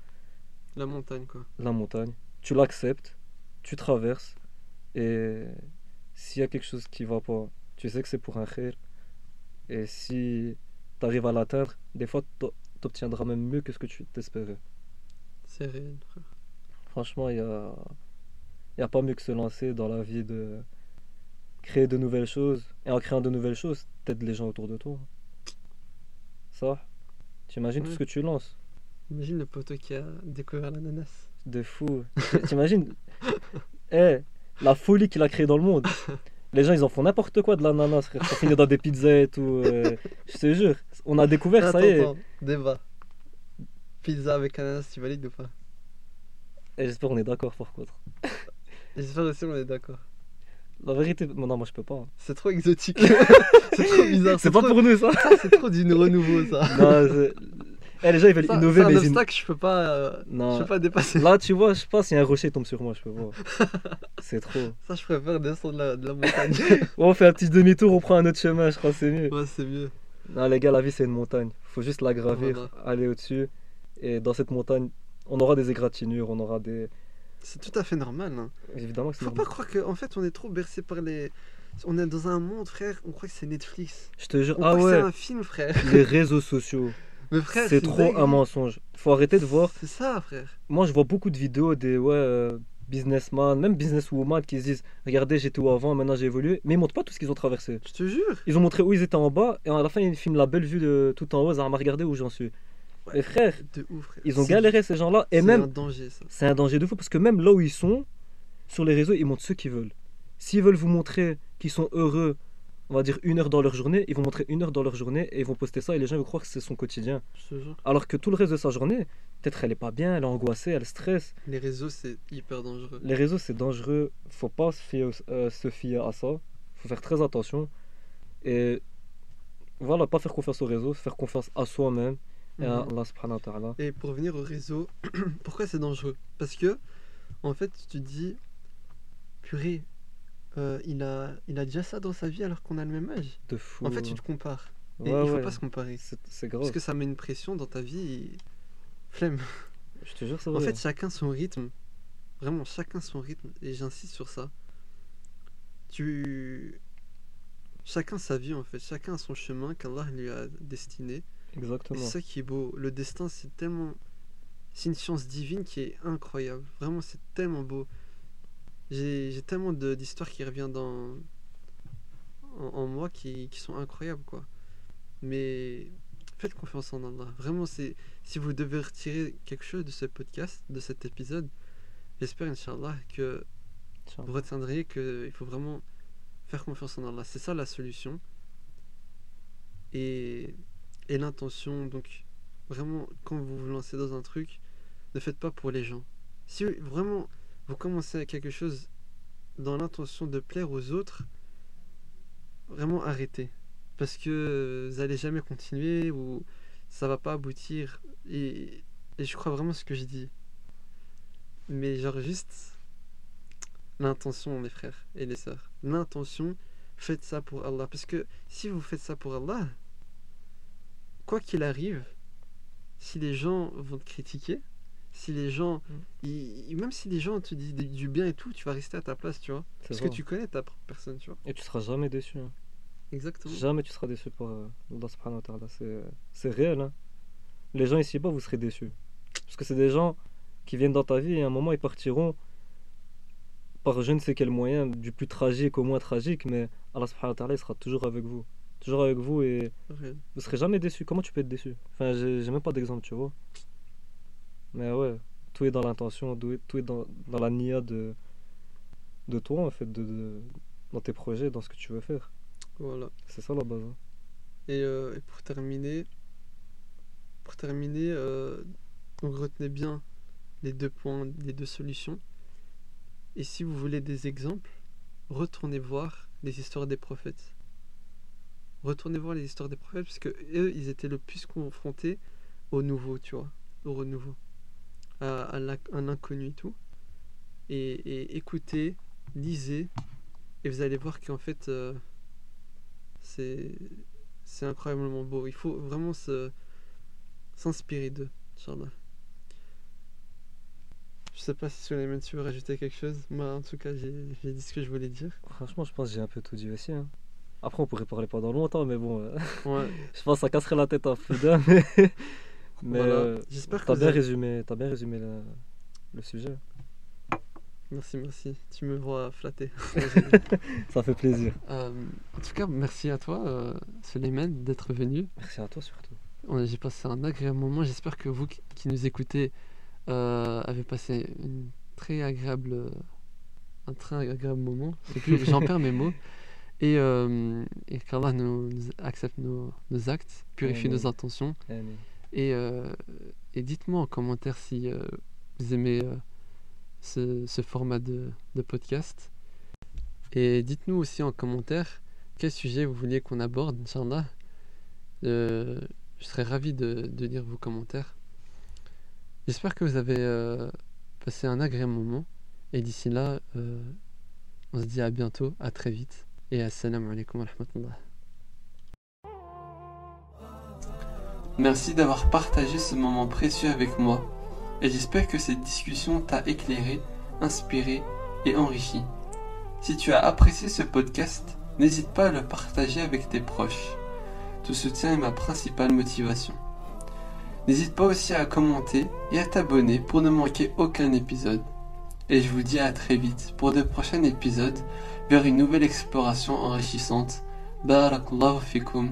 La montagne, quoi. la montagne. Tu l'acceptes, tu traverses, et s'il y a quelque chose qui va pas, tu sais que c'est pour un khair. Et si tu arrives à l'atteindre, des fois tu obtiendras même mieux que ce que tu t'espérais. C'est réel, frère. Franchement, il y a, y a pas mieux que se lancer dans la vie de créer de nouvelles choses. Et en créant de nouvelles choses, t'aides les gens autour de toi. Ça, t'imagines tout Ouais. ce que tu lances? Imagine le poteau qui a découvert l'ananas. De fou. T'imagines? (laughs) Eh, la folie qu'il a créée dans le monde. (laughs) Les gens, ils en font n'importe quoi de l'ananas, frère. Ça finit dans des pizzas et tout. euh, je te jure. On a découvert, ça y est. Attends, débat. Pizza avec ananas, tu valides ou pas? Et j'espère qu'on est d'accord par contre. (laughs) J'espère aussi on est d'accord. La vérité, bon, non, moi je peux pas. C'est trop exotique. (laughs) c'est trop bizarre. C'est pas trop- pour nous ça. (laughs) c'est trop du renouveau ça. Non, c'est- eh, les gens ils veulent Ça, innover, c'est un mais ils obstacle que je peux pas, euh, Non. je peux pas dépasser. Là, tu vois, je sais pas si un rocher tombe sur moi, je peux voir. (laughs) C'est trop. Ça, je préfère descendre la, de la montagne. (laughs) Ouais, on fait un petit demi-tour, on prend un autre chemin, je crois que c'est mieux. ouais, c'est mieux. Non, les gars, la vie c'est une montagne. Faut juste la gravir, Voilà. aller au-dessus. Et dans cette montagne, On aura des égratignures, on aura des. C'est tout à fait normal. hein. Évidemment que Faut normal. pas croire qu'en en fait on est trop bercé par les. On est dans un monde, frère, on croit que c'est Netflix. Je te jure, On ah croit ouais, c'est un film, frère. les réseaux sociaux, Mais frère, c'est trop un mensonge. Faut arrêter de voir. C'est ça, frère. Moi, je vois beaucoup de vidéos des ouais, euh, businessmen, même businesswomen qui se disent Regardez, j'étais où avant, maintenant j'ai évolué. Mais ils montrent pas tout ce qu'ils ont traversé. Je te jure. Ils ont montré où ils étaient en bas, et à la fin, ils filment la belle vue de tout en haut. Ça m'a regardé où j'en suis. Ouais, Et frère, De ouf, frère. ils ont C'est- galéré ces gens-là, et c'est même un danger, ça. c'est un danger de fou parce que même là où ils sont, sur les réseaux, ils montrent ce qu'ils veulent. S'ils veulent vous montrer qu'ils sont heureux, on va dire une heure dans leur journée, ils vont montrer une heure dans leur journée et ils vont poster ça et les gens vont croire que c'est son quotidien. Alors que tout le reste de sa journée, peut-être elle est pas bien, elle est angoissée, elle stresse. Les réseaux, c'est hyper dangereux. Les réseaux c'est dangereux, faut pas se fier, euh, se fier à ça, faut faire très attention et voilà, pas faire confiance aux réseaux, faire confiance à soi-même et à Mhm. Allah subhanahu wa. Et pour revenir au réseau, (clears throat) pourquoi c'est dangereux? Parce que, en fait, tu te dis, purée, euh, il, a, il a déjà ça dans sa vie alors qu'on a le même âge. De fou. En fait, tu te compares. Et Ouais, il faut ouais, pas se comparer. c'est c'est Parce grave. que ça met une pression dans ta vie. et- Flemme. Je te jure, En fait, chacun son rythme. Vraiment, chacun son rythme. Et j'insiste sur ça. Tu. Chacun sa vie, en fait. Chacun a son chemin qu'Allah lui a destiné. Exactement. c'est ça qui est beau. Le destin, c'est tellement. C'est une science divine qui est incroyable. Vraiment, c'est tellement beau. J'ai tellement d'histoires qui reviennent dans. En, en moi qui, qui sont incroyables, quoi. Mais faites confiance en Allah. Vraiment, c'est. Si vous devez retirer quelque chose de ce podcast, de cet épisode, j'espère, Inch'Allah, que Tiens. vous retiendrez qu'il faut vraiment faire confiance en Allah. C'est ça la solution. Et, et l'intention, donc vraiment, quand vous vous lancez dans un truc, ne faites pas pour les gens. Si vraiment vous commencez à quelque chose dans l'intention de plaire aux autres, vraiment arrêtez. Parce que vous n'allez jamais continuer ou ça va pas aboutir. Et, et je crois vraiment ce que je dis. Mais genre juste l'intention, mes frères et les sœurs. L'intention, faites ça pour Allah. Parce que si vous faites ça pour Allah, quoi qu'il arrive, si les gens vont te critiquer, si les gens, Mm. ils- même si les gens te disent du- bien et tout, tu vas rester à ta place, tu vois. Parce ça. que tu connais ta propre personne, tu vois. Et tu seras jamais déçu. hein. Exactement. Jamais tu seras déçu par euh, Allah subhanahu wa ta'ala. C'est, réel. hein. Les gens ici-bas, vous serez déçus. Parce que c'est des gens qui viennent dans ta vie et à un moment ils partiront par je ne sais quel moyen, du plus tragique au moins tragique, mais Allah subhanahu wa ta'ala il sera toujours avec vous. Toujours avec vous et Réel. vous serez jamais déçu. Comment tu peux être déçu? Enfin, j'ai même pas d'exemple, tu vois. Mais ouais, tout est dans l'intention, tout est, tout est dans, dans la nia de, de toi en fait, de, de- dans tes projets, dans ce que tu veux faire. Voilà. C'est ça la base. hein. Et, euh, et pour terminer, pour terminer, euh, donc retenez bien les deux points, les deux solutions. Et si vous voulez des exemples, retournez voir les histoires des prophètes. Retournez voir les histoires des prophètes, parce que eux, ils étaient le plus confrontés au nouveau, tu vois, au renouveau, à, un inconnu et tout. Et, et écoutez, lisez, et vous allez voir qu'en fait, euh, c'est c'est incroyablement beau. Il faut vraiment se s'inspirer d'eux, Inch'Allah. Je sais pas si Suleiman tu veux rajouter quelque chose. Moi en tout cas j'ai j'ai dit ce que je voulais dire. Franchement, je pense que j'ai un peu tout dit aussi. hein. Après, on pourrait parler pendant longtemps, mais bon, euh, Ouais, (laughs) je pense que ça casserait la tête un peu d'un. Mais, (laughs) mais voilà. euh, J'espère que t'as bien avez- résumé, t'as bien résumé le, le sujet. Merci, merci. Tu me vois flatté. (laughs) Ça fait plaisir. Euh, en tout cas, merci à toi, euh, Suleiman, d'être venu. Merci à toi surtout. J'ai passé un agréable moment. J'espère que vous qui- nous écoutez euh, avez passé une très agréable, un très agréable moment. J'en perds mes mots. (laughs) Et, euh, et qu'Allah nous, nous accepte nos, nos actes, purifie Amen. nos intentions. Amen. Et, euh, et dites-moi en commentaire si euh, vous aimez euh, ce, format de, podcast. Et dites-nous aussi en commentaire quel sujet vous vouliez qu'on aborde, Inch'Allah. Je serais ravi de, lire vos commentaires. J'espère que vous avez passé un agréable moment. Et d'ici là, on se dit à bientôt, à très vite. Et assalamu alaikum wa rahmatullah. Merci d'avoir partagé ce moment précieux avec moi. et j'espère que cette discussion t'a éclairé, inspiré et enrichi. Si tu as apprécié ce podcast, n'hésite pas à le partager avec tes proches. Ton soutien est ma principale motivation. N'hésite pas aussi à commenter et à t'abonner pour ne manquer aucun épisode. Et je vous dis à très vite pour de prochains épisodes vers une nouvelle exploration enrichissante. Barakallahu fikum.